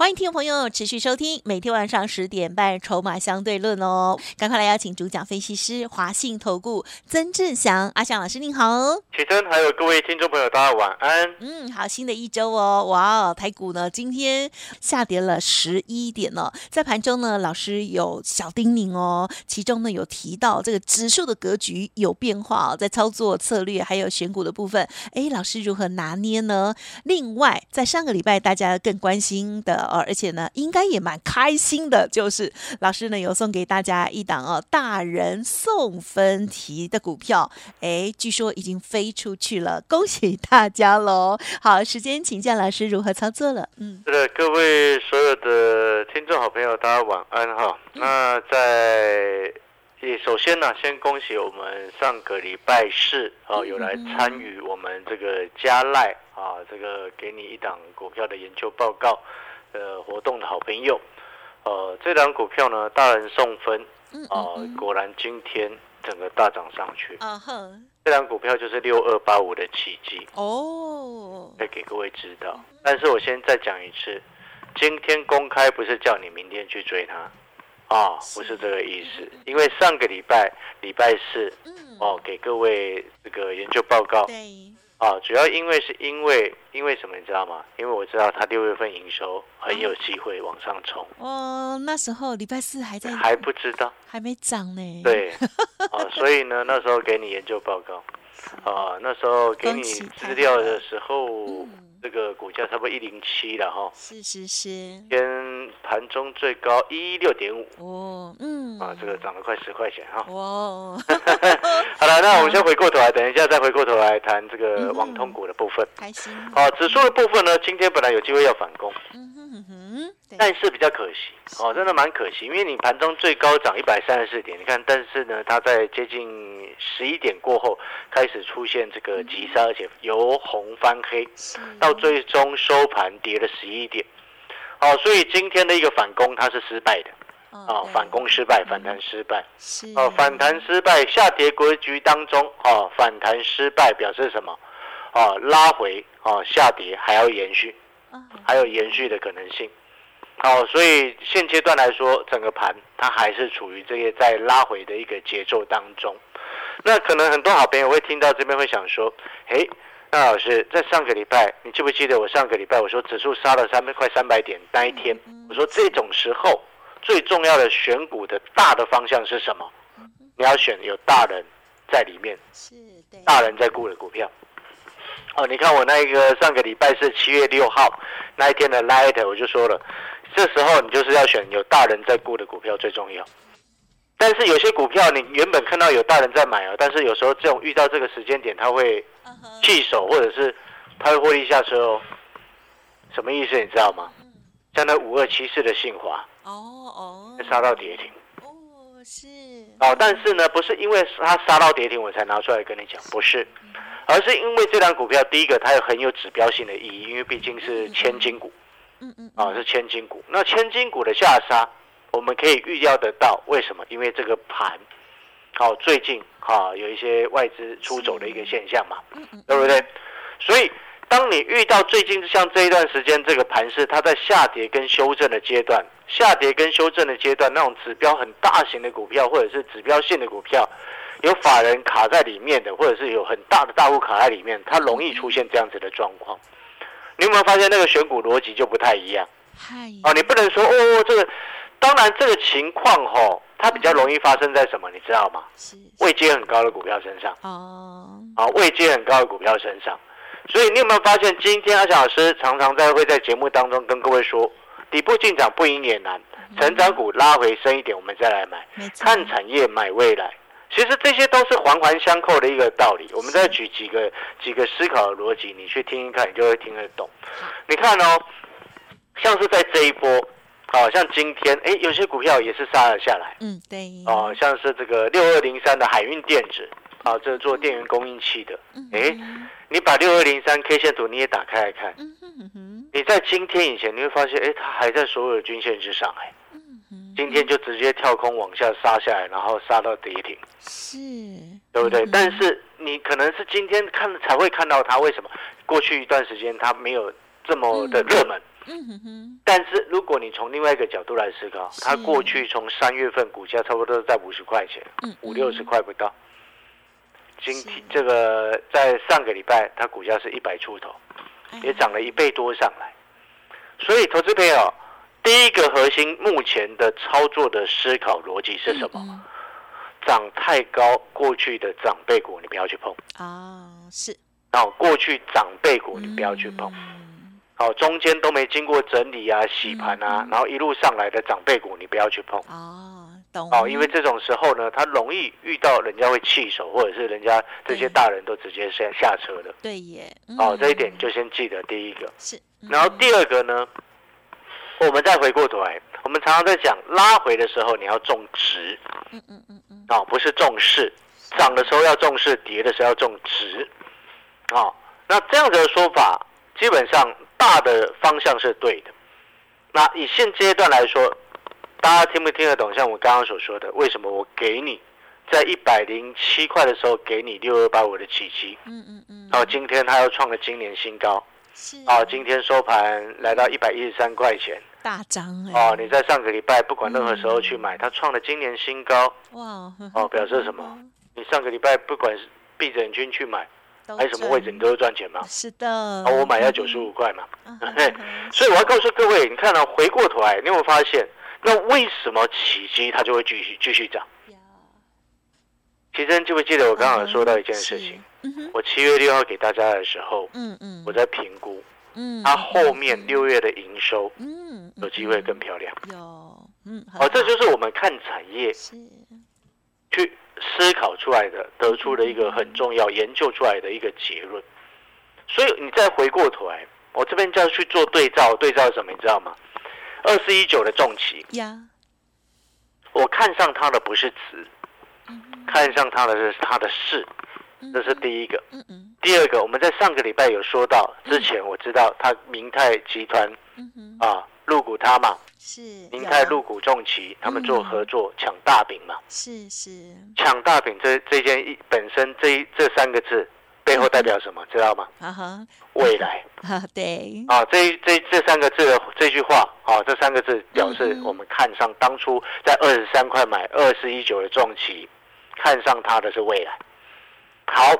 欢迎听众朋友持续收听每天晚上十点半《筹码相对论》哦，赶快来邀请主讲分析师华信投顾曾志祥阿祥老师，您好。启真，还有各位听众朋友，大家晚安。嗯，好，新的一周哦，哇，台股呢今天下跌了十一点呢，在盘中呢，老师有小叮咛哦，其中呢有提到这个指数的格局有变化哦，在操作策略还有选股的部分，哎，老师如何拿捏呢？另外，在上个礼拜大家更关心的。哦，而且呢，应该也蛮开心的，就是老师呢有送给大家一档哦，大人送分题的股票，哎，据说已经飞出去了，恭喜大家喽！好，时间请教老师如何操作了。嗯，是的，各位所有的听众好朋友，大家晚安哈。那在首先呢，先恭喜我们上个礼拜四啊，有来参与我们这个加赖啊，这个给你一档股票的研究报告。呃，活动的好朋友，呃，这档股票呢，大人送分，啊，果然今天整个大涨上去。啊哼，这档股票就是六二八五的奇迹哦，再给各位知道。但是我先再讲一次，今天公开不是叫你明天去追它，啊，不是这个意思。因为上个礼拜礼拜四，哦，给各位这个研究报告。啊，主要因为是因为因为什么你知道吗？因为我知道他六月份营收很有机会往上冲。哦，那时候礼拜四还在还不知道，还没涨呢。对，啊，所以呢，那时候给你研究报告，啊，那时候给你资料的时候。这个股价差不多一零七了哈，是是是，跟盘中最高一六点五。哦，嗯，啊，这个涨了快十块钱哈，哇，好了，那我们先回过头来，等一下再回过头来谈这个网通股的部分，开心，好，指数的部分呢，今天本来有机会要反攻。但是比较可惜哦，真的蛮可惜，因为你盘中最高涨一百三十四点，你看，但是呢，它在接近十一点过后开始出现这个急杀，而且由红翻黑，到最终收盘跌了十一点，好，所以今天的一个反攻它是失败的，哦，反攻失败，反弹失败，哦，反弹失败，下跌格局当中，哦，反弹失败表示什么？哦，拉回，哦，下跌还要延续，还有延续的可能性。好，所以现阶段来说，整个盘它还是处于这些在拉回的一个节奏当中。那可能很多好朋友会听到这边会想说：，诶，那老师在上个礼拜，你记不记得我上个礼拜我说指数杀了三百快三百点那一天，我说这种时候最重要的选股的大的方向是什么？你要选有大人在里面，是大人在顾的股票。哦，你看我那一个上个礼拜是七月六号那一天的 light，我就说了。这时候你就是要选有大人在顾的股票最重要，但是有些股票你原本看到有大人在买哦，但是有时候这种遇到这个时间点，他会弃手或者是他会获利下车哦。什么意思你知道吗？像那五二七四的信华哦哦，杀到跌停哦是哦，但是呢不是因为它杀到跌停我才拿出来跟你讲，不是，而是因为这张股票第一个它有很有指标性的意义，因为毕竟是千金股。嗯嗯，啊是千金股，那千金股的下杀，我们可以预料得到，为什么？因为这个盘，好最近哈有一些外资出走的一个现象嘛，对不对？所以当你遇到最近像这一段时间这个盘势，它在下跌跟修正的阶段，下跌跟修正的阶段，那种指标很大型的股票或者是指标性的股票，有法人卡在里面的，或者是有很大的大户卡在里面，它容易出现这样子的状况。你有没有发现那个选股逻辑就不太一样？哦，你不能说哦，这个当然这个情况吼，它比较容易发生在什么？你知道吗？位阶很高的股票身上。哦，啊，位阶很高的股票身上。所以你有没有发现，今天阿翔老师常常在会在节目当中跟各位说，底部进场不赢也难，成长股拉回升一点，我们再来买，看产业买未来。其实这些都是环环相扣的一个道理。我们再举几个几个思考的逻辑，你去听一看，你就会听得懂。你看哦，像是在这一波，好像今天哎，有些股票也是杀了下来。嗯，对。哦，像是这个六二零三的海运电子，啊，这做电源供应器的，哎，你把六二零三 K 线图你也打开来看，你在今天以前你会发现，哎，它还在所有的均线之上，哎，今天就直接跳空往下杀下来，然后杀到跌停，是，对不对？但是你可能是今天看才会看到它，为什么？过去一段时间它没有这么的热门。嗯哼哼，但是如果你从另外一个角度来思考，它过去从三月份股价差不多在五十块钱，五六十块不到。今天这个在上个礼拜，它股价是一百出头，也涨了一倍多上来。所以，投资朋友，第一个核心目前的操作的思考逻辑是什么？涨太高，过去的长辈股你不要去碰啊，是。哦，过去长辈股你不要去碰。哦，中间都没经过整理啊、洗盘啊，然后一路上来的长辈股，你不要去碰。哦，懂。哦，因为这种时候呢，它容易遇到人家会弃手，或者是人家这些大人都直接先下车的。对耶。哦，这一点就先记得第一个。是。然后第二个呢，我们再回过头来，我们常常在讲拉回的时候你要重值。嗯嗯嗯嗯。哦，不是重视，涨的时候要重视，跌的时候要重值。哦，那这样子的说法，基本上。大的方向是对的，那以现阶段来说，大家听不听得懂？像我刚刚所说的，为什么我给你在一百零七块的时候给你六二八五的奇迹？嗯嗯嗯。然后今天它又创了今年新高，是啊，今天收盘来到一百一十三块钱，大涨哦！你在上个礼拜不管任何时候去买，它创了今年新高，哇！哦，表示什么？你上个礼拜不管是闭着眼睛去买。还有什么位置你都会赚钱吗？是的。啊，我买要九十五块嘛。所以我要告诉各位，你看到回过头来，你有没有发现，那为什么起基它就会继续继续涨？其实记不记得我刚刚说到一件事情？我七月六号给大家的时候，嗯嗯，我在评估，嗯，它后面六月的营收，嗯，有机会更漂亮。有，嗯，哦，这就是我们看产业是去。思考出来的，得出的一个很重要研究出来的一个结论。所以你再回过头来，我这边就要去做对照，对照什么？你知道吗？二四一九的重旗呀，我看上它的不是值，看上它的是它的势，这是第一个。第二个，我们在上个礼拜有说到，之前我知道他明泰集团啊入股他嘛。是明泰入股重旗，他们做合作抢大饼嘛？是是抢大饼，这这件一本身这一这三个字背后代表什么？知道吗？啊哈，未来 啊对啊，这这这三个字的这句话啊，这三个字表示我们看上当初在二十三块买二四一九的重旗，看上它的是未来。好，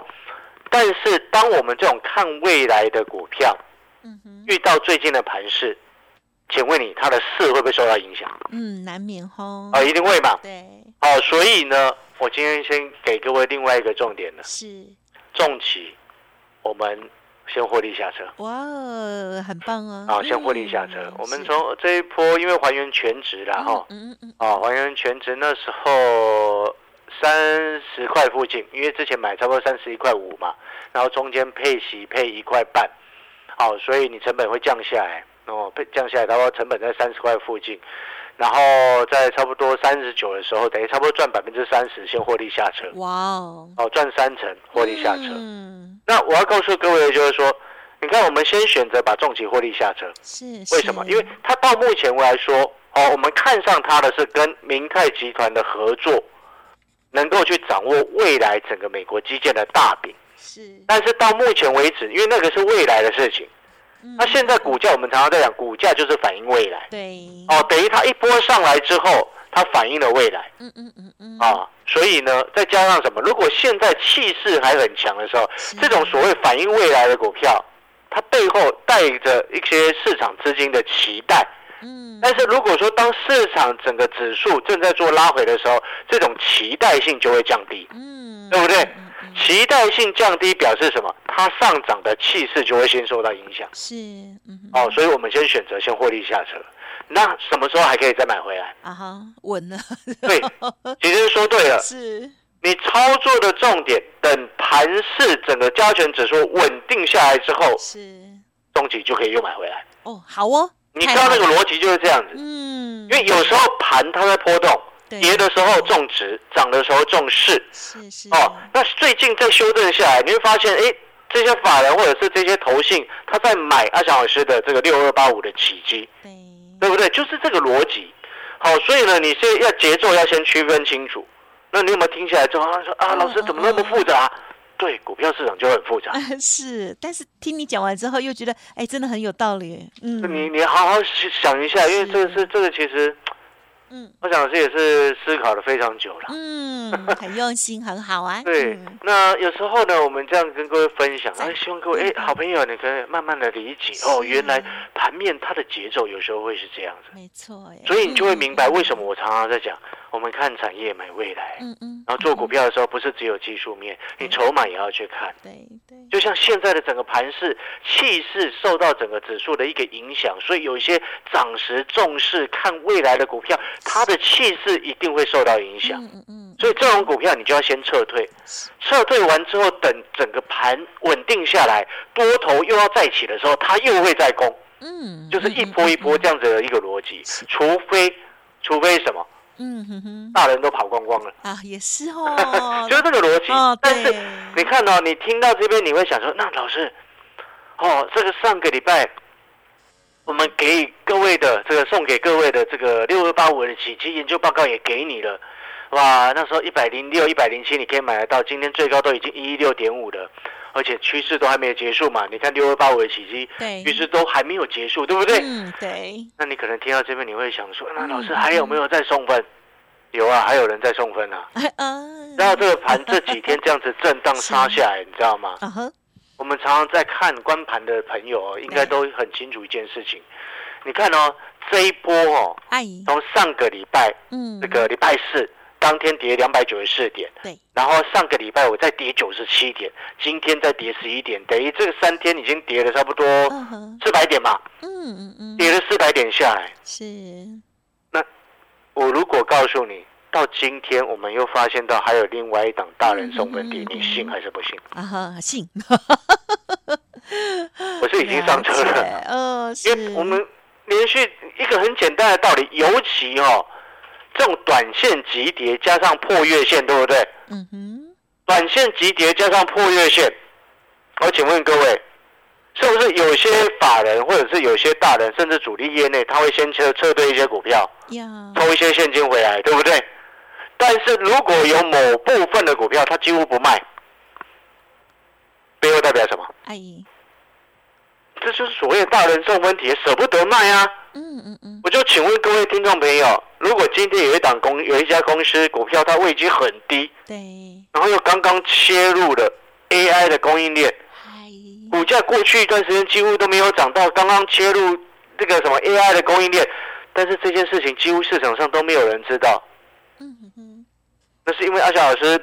但是当我们这种看未来的股票，嗯哼，遇到最近的盘势。请问你，它的势会不会受到影响？嗯，难免吼。啊，一定会嘛。对。哦，所以呢，我今天先给各位另外一个重点呢，是重企，我们先获利下车。哇，很棒啊！啊，先获利下车。我们从这一波，因为还原全值了哈。嗯嗯嗯。啊，还原全值那时候三十块附近，因为之前买差不多三十一块五嘛，然后中间配息配一块半，好，所以你成本会降下来。哦，配降下来，然后成本在三十块附近，然后在差不多三十九的时候，等于差不多赚百分之三十，先获利下车。哇哦，哦赚三成获利下车。嗯，那我要告诉各位的就是说，你看我们先选择把重企获利下车，是为什么？因为它到目前来说，哦，我们看上它的是跟明泰集团的合作，能够去掌握未来整个美国基建的大饼。是，但是到目前为止，因为那个是未来的事情。那现在股价，我们常常在讲，股价就是反映未来。对。哦，等于它一波上来之后，它反映了未来。嗯嗯嗯嗯。啊，所以呢，再加上什么？如果现在气势还很强的时候，这种所谓反映未来的股票，它背后带着一些市场资金的期待。嗯。但是如果说当市场整个指数正在做拉回的时候，这种期待性就会降低。嗯。对不对？期待性降低表示什么？它上涨的气势就会先受到影响。是，哦，所以我们先选择先获利下车。那什么时候还可以再买回来？啊哈，稳了。对，其实说对了。是，你操作的重点，等盘市整个加权指数稳定下来之后，是，中期就可以又买回来。哦，好哦。你知道那个逻辑就是这样子。嗯。因为有时候盘它在波动。跌的时候重值，涨的时候重势。是是哦，那最近在修正下来，你会发现，哎，这些法人或者是这些投信，他在买阿翔老师的这个六二八五的起基，对对不对？就是这个逻辑。好，所以呢，你是要节奏要先区分清楚。那你有没有听起来之后啊说啊，嗯老师怎么那么复杂？对，股票市场就很复杂。是，但是听你讲完之后，又觉得哎，真的很有道理。嗯，你你好好想一下，因为这个是是这个其实，嗯我想老师也是思考了非常久了。嗯，很用心，很好啊。对嗯，那有时候呢，我们这样跟各位分享，在哎，希望各位哎，好朋友，你可以慢慢的理解哦，原来盘面它的节奏有时候会是这样子，没错哎。所以你就会明白为什么。么我常常在讲，我们看产业买未来，嗯嗯。然后做股票的时候不是只有技术面，你筹码也要去看。对对。就像现在的整个盘势气势受到整个指数的一个影响，所以有一些涨时重视看未来的股票，它的气势一定会受到影响。嗯嗯嗯。所以这种股票你就要先撤退，撤退完之后，等整个盘稳定下来，多头又要再起的时候，它又会再攻，嗯，就是一波一波这样子的一个逻辑。除非，除非什么，嗯哼哼。大人都跑光光了，啊，也是哦。就是这个逻辑哦。但是你看到、你听到这边，你会想说，那老师，哦，这个上个礼拜。我们给各位的这个送给各位的这个六二八五的起期研究报告也给你了，哇，那时候一百零六、一百零七你可以买得到，今天最高都已经一一六点五了，而且趋势都还没有结束嘛。你看六二八五的起基，对趋势都还没有结束，对不对？嗯，对。那你可能听到这边你会想说，那老师嗯还有没有在送分？有啊，还有人在送分啊。嗯。然后这个盘这几天这样子震荡杀下来，你知道吗？我们常常在看观盘的朋友哦，应该都很清楚一件事情。你看哦，这一波哦。从上个礼拜嗯。这个礼拜四当天跌两百九十四点，对。然后上个礼拜我再跌九十七点，今天再跌十一点，等于这个三天已经跌了差不多。四百点嘛，嗯嗯嗯。跌了四百点下来。是。那我如果告诉你，到今天我们又发现到还有另外一档大人送分题，嗯嗯嗯你信还是不信？啊哈，信。我是已经上车了。了。呃，是。因为我们连续一个很简单的道理，尤其哦，这种短线急跌加上破月线，对不对？嗯哼。短线急跌加上破月线，我请问各位，是不是有些法人或者是有些大人，甚至主力业内，他会先撤撤退一些股票，呀。抽一些现金回来，对不对？但是如果有某部分的股票，他几乎不卖，背后代表什么？阿姨。这就是所谓的大人送分题，舍不得卖啊。嗯嗯嗯。我就请问各位听众朋友，如果今天有一档公有一家公司股票它位阶很低，对。然后又刚刚切入了 AI 的供应链，股价过去一段时间几乎都没有涨到，刚刚切入这个什么 AI 的供应链，但是这件事情几乎市场上都没有人知道，嗯。那是因为阿霞老师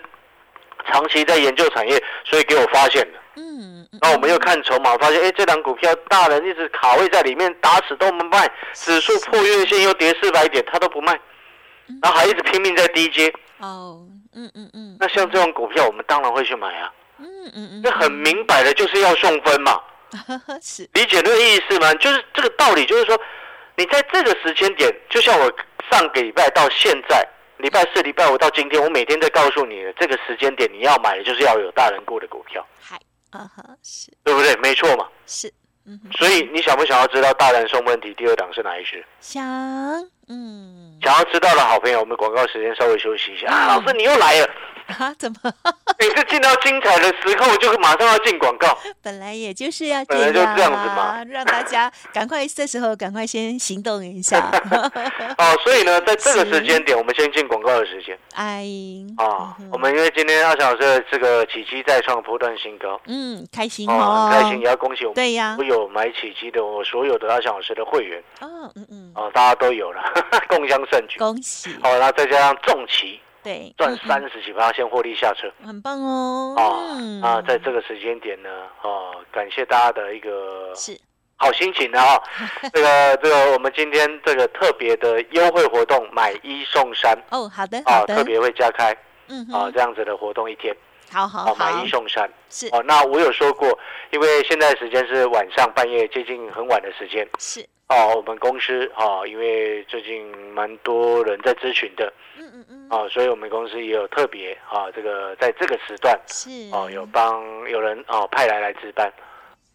长期在研究产业，所以给我发现的。嗯。然后我们又看筹码，发现哎，这档股票大人一直卡位在里面，打死都不卖，指数破月线又跌四百点，他都不卖，然后还一直拼命在低接。哦。嗯嗯嗯。那像这种股票，我们当然会去买啊。嗯嗯嗯。这很明摆的就是要送分嘛，是。理解那个意思吗？就是这个道理，就是说，你在这个时间点，就像我上个礼拜到现在，礼拜四、礼拜五到今天，我每天在告诉你的这个时间点，你要买的就是要有大人股的股票，嗨。啊哈，是对不对？没错嘛。是。嗯。所以你想不想要知道大人送问题第二档是哪一只？想。嗯。想要知道的好朋友，我们广告时间稍微休息一下。啊，嗯老师你又来了，啊？怎么？每次进到精彩的时候，我就马上要进广告。本来也就是要本来就这样子嘛，让大家赶快这时候赶快先行动一下。哦，所以呢，在这个时间点，我们先进广告的时间哎，啊嗯。我们因为今天阿翔老师的这个起基再创波段新高，嗯，开心哦，开心，也要恭喜我们对呀我，有买起基的我所有的阿翔老师的会员哦，嗯嗯，啊，大家都有了，共襄盛举。恭喜，好，那再加上重旗对，赚嗯三十几趴，先获利下车。嗯很棒哦，啊嗯。啊，在这个时间点呢，哦，感谢大家的一个是。好心情啊！这个这个，我们今天这个特别的优惠活动，买一送三。哦，好的，啊，好的，特别会加开嗯啊哼，这样子的活动一天。好好啊，买一，送三。是。哦。那我有说过，因为现在时间是晚上半夜接近很晚的时间。是，哦，我们公司啊，因为最近蛮多人在咨询的嗯嗯嗯，哦，所以我们公司也有特别啊，这个在这个时段是哦，有帮有人哦派来来值班，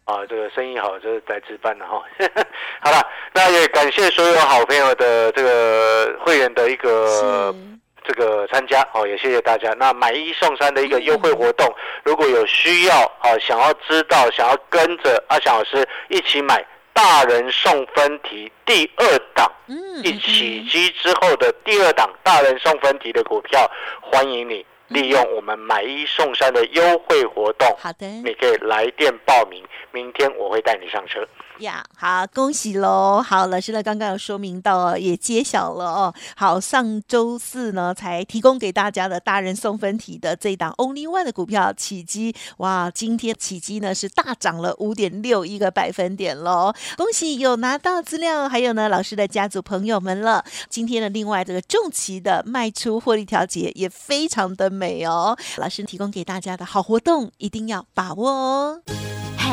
啊，这个生意好就是在值班的哈。好了，那也感谢所有好朋友的这个会员的一个这个参加哦，也谢谢大家。那买一送三的一个优惠活动，如果有需要啊，想要知道，想要跟着阿翔老师一起买大人送分题第二档，嗯一起机之后的第二档大人送分题的股票，欢迎你利用我们买一送三的优惠活动，好的。你可以来电报名，明天我会带你上车。呀，好，恭喜喽！好，老师呢刚刚有说明到，也揭晓了哦。好，上周四呢才提供给大家的大人送分题的这一档 Only One 的股票起基，哇，今天起基呢是大涨了五点六一个百分点喽！恭喜有拿到资料，还有呢老师的家族朋友们了。今天的另外这个重旗的卖出获利调节也非常的美哦，老师提供给大家的好活动一定要把握哦。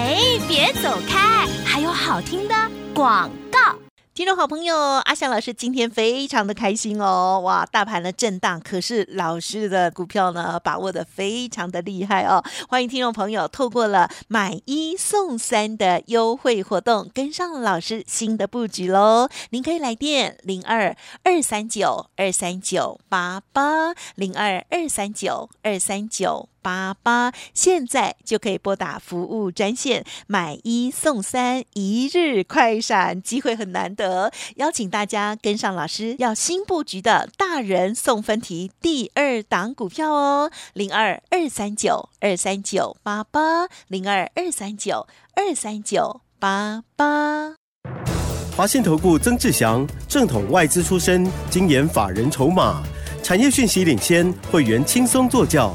哎，别走开，还有好听的广告。听众好朋友，阿翔老师今天非常的开心哦！哇，大盘的震荡，可是老师的股票呢，把握的非常的厉害哦！欢迎听众朋友透过了买一送三的优惠活动，跟上老师新的布局喽！您可以来电零二二三九二三九八八零二二三九二三九。八八，现在就可以拨打服务专线，买一送三，一日快闪，机会很难得，邀请大家跟上老师要新布局的大人送分题第二档股票哦，零二二三九二三九八八，零二二三九二三九八八。华信投顾曾志祥，正统外资出身，精研法人筹码，产业讯息领先，会员轻松做教，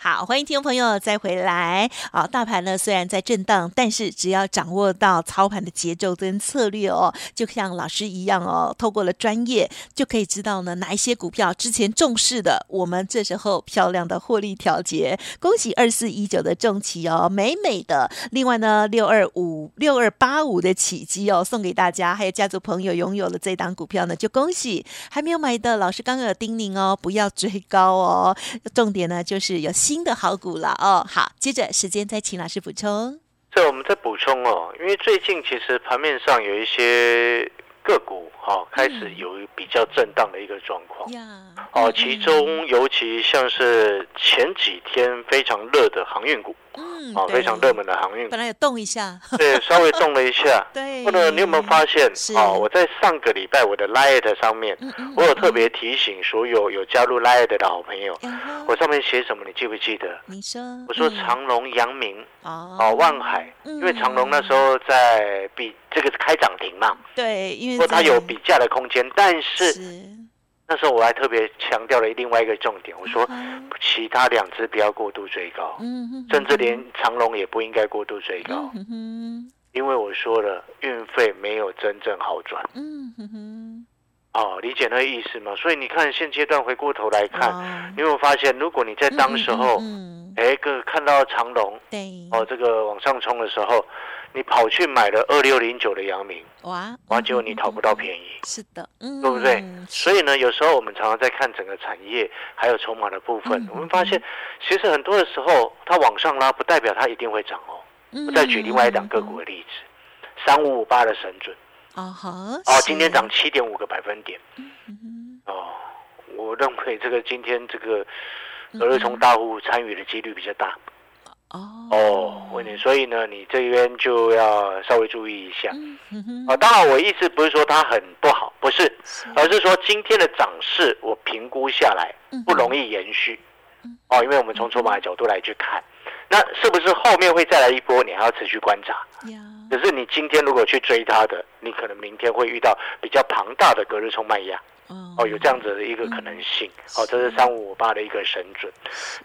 好，欢迎听众朋友再回来。啊，大盘呢虽然在震荡，但是只要掌握到操盘的节奏跟策略哦，就像老师一样哦，透过了专业就可以知道呢哪一些股票之前重视的，我们这时候漂亮的获利调节。恭喜二四一九的重旗哦，美美的。另外呢，六二五六二八五的起基哦，送给大家，还有家族朋友拥有了这档股票呢，就恭喜。还没有买的老师刚刚有叮咛哦，不要追高哦。重点呢就是有新的好股了哦。好，接着时间再请老师补充。对我们再补充哦，因为最近其实盘面上有一些个股、哦、开始有比较震荡的一个状况，哦，其中尤其像是前几天非常热的航运股嗯哦，非常热门的航运股。本，来有动一下，对，稍微动了一下。对。或者你有没有发现哦？我在上个礼拜我的 Light 上面，我有特别提醒所有有加入 Light 的好朋友，我上面写什么？你记不记得？你说，我说嗯。长隆、阳明哦。哦、万海，因为长隆那时候在比这个开涨停嘛，对，因为说它有比价的空间，但是是。那时候我还特别强调了另外一个重点，我说嗯其他两只不要过度追高，甚至连长龙也不应该过度追高因为我说了运费没有真正好转。嗯哼哼，哦，理解那个意思嘛？所以你看现阶段回过头来看，哇你有没有发现，如果你在当时候，嗯，嗯嗯哎，个看到长龙对，哦这个往上冲的时候，你跑去买了二六零九的阳明，哇，哇，结果你讨不到便宜。是的，嗯，对不对？所以以呢，有时候我们常常在看整个产业还有筹码的部分，嗯我们发现，其实很多的时候它往上拉，不代表它一定会涨哦。嗯我再举另外一档个股的例子，三五五八的神准哦今天涨七点五个百分点。哦。我认为这个今天这个嗯隔日冲大户参与的几率比较大。哦。哦。问你，所以呢，你这边就要稍微注意一下。啊。当然，我意思不是说它很不好，不是，是。而是说今天的涨势我评估下来嗯不容易延续。嗯，哦，因为我们从筹码的角度来去看，那是不是后面会再来一波？你还要持续观察。可是你今天如果去追它的，你可能明天会遇到比较庞大的隔日冲卖压哦，有这样子的一个可能性。哦，这是三五五八的一个神准。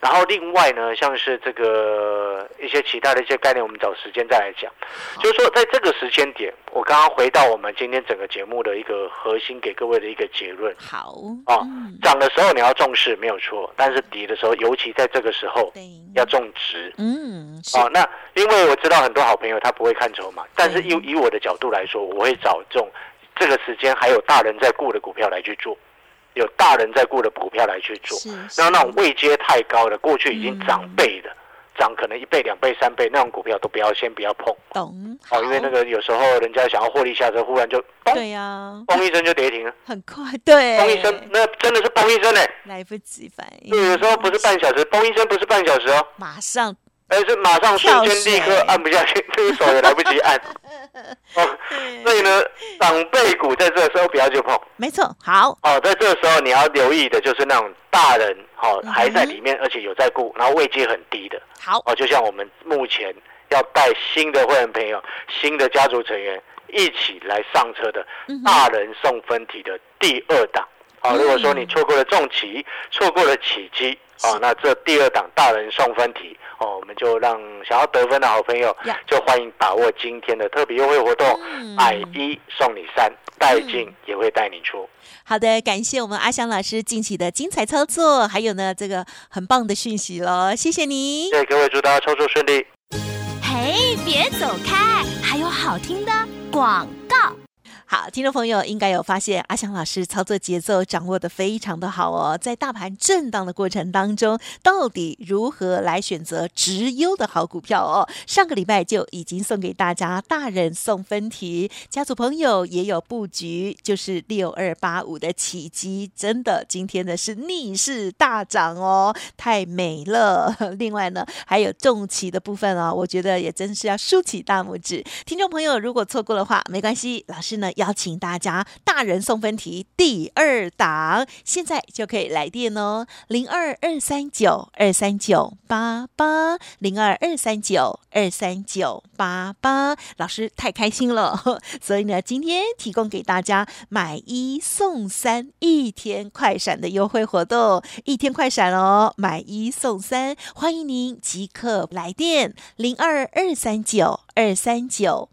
然后另外呢，像是这个一些其他的一些概念，我们找时间再来讲。就是说，在这个时间点，我刚刚回到我们今天整个节目的一个核心，给各位的一个结论。好，哦，涨的时候你要重视没有错，但是跌的时候，尤其在这个时候，对，要重值。嗯，哦，那因为我知道很多好朋友他不会看筹码，但是以以我的角度来说，我会找这种这个时间还有大人在顾的股票来去做，有大人在顾的股票来去做。是，然后那种位阶太高的，过去已经涨倍的，涨可能一倍、两倍、三倍那种股票都不要，先不要碰。懂，哦，因为那个有时候人家想要获利下车，忽然就嘣对呀，嘣一声就跌停了，很快，对，嘣一声，那真的是嘣一声呢。来不及反应，对，有时候不是半小时，嘣一声不是半小时哦，马上而是马上瞬间立刻按不下去，这个手也来不及按。哦，所以呢，长辈股在这个时候不要去碰。没错，好，哦，在这个时候你要留意的就是那种大人，哦，还在里面，而且有在顾，然后位阶很低的。好，哦，就像我们目前要带新的会员朋友、新的家族成员一起来上车的大人送分题的第二档。哦，如果说你错过了重旗，错过了起基，哦，那这第二档大人送分题，哦，我们就让想要得分的好朋友，就欢迎把握今天的特别优惠活动，买一送你三，带进也会带你出。好的，感谢我们阿翔老师近期的精彩操作，还有呢这个很棒的讯息喽，谢谢你。对，各位祝大家操作顺利。嘿，别走开，还有好听的广告。好，听众朋友应该有发现，阿翔老师操作节奏掌握的非常的好哦。在大盘震荡的过程当中，到底如何来选择直优的好股票哦？上个礼拜就已经送给大家大人送分题，家族朋友也有布局，就是六二八五的起基，真的今天的是逆势大涨哦，太美了。另外呢，还有重旗的部分哦，我觉得也真是要竖起大拇指。听众朋友如果错过的话，没关系，老师呢要。邀请大家，大人送分题第二档，现在就可以来电哦，零二二三九二三九八八，零二二三九二三九八八。老师太开心了，所以呢，今天提供给大家买一送三一天快闪的优惠活动，一天快闪哦，买一送三，欢迎您即刻来电，零二二三九二三九。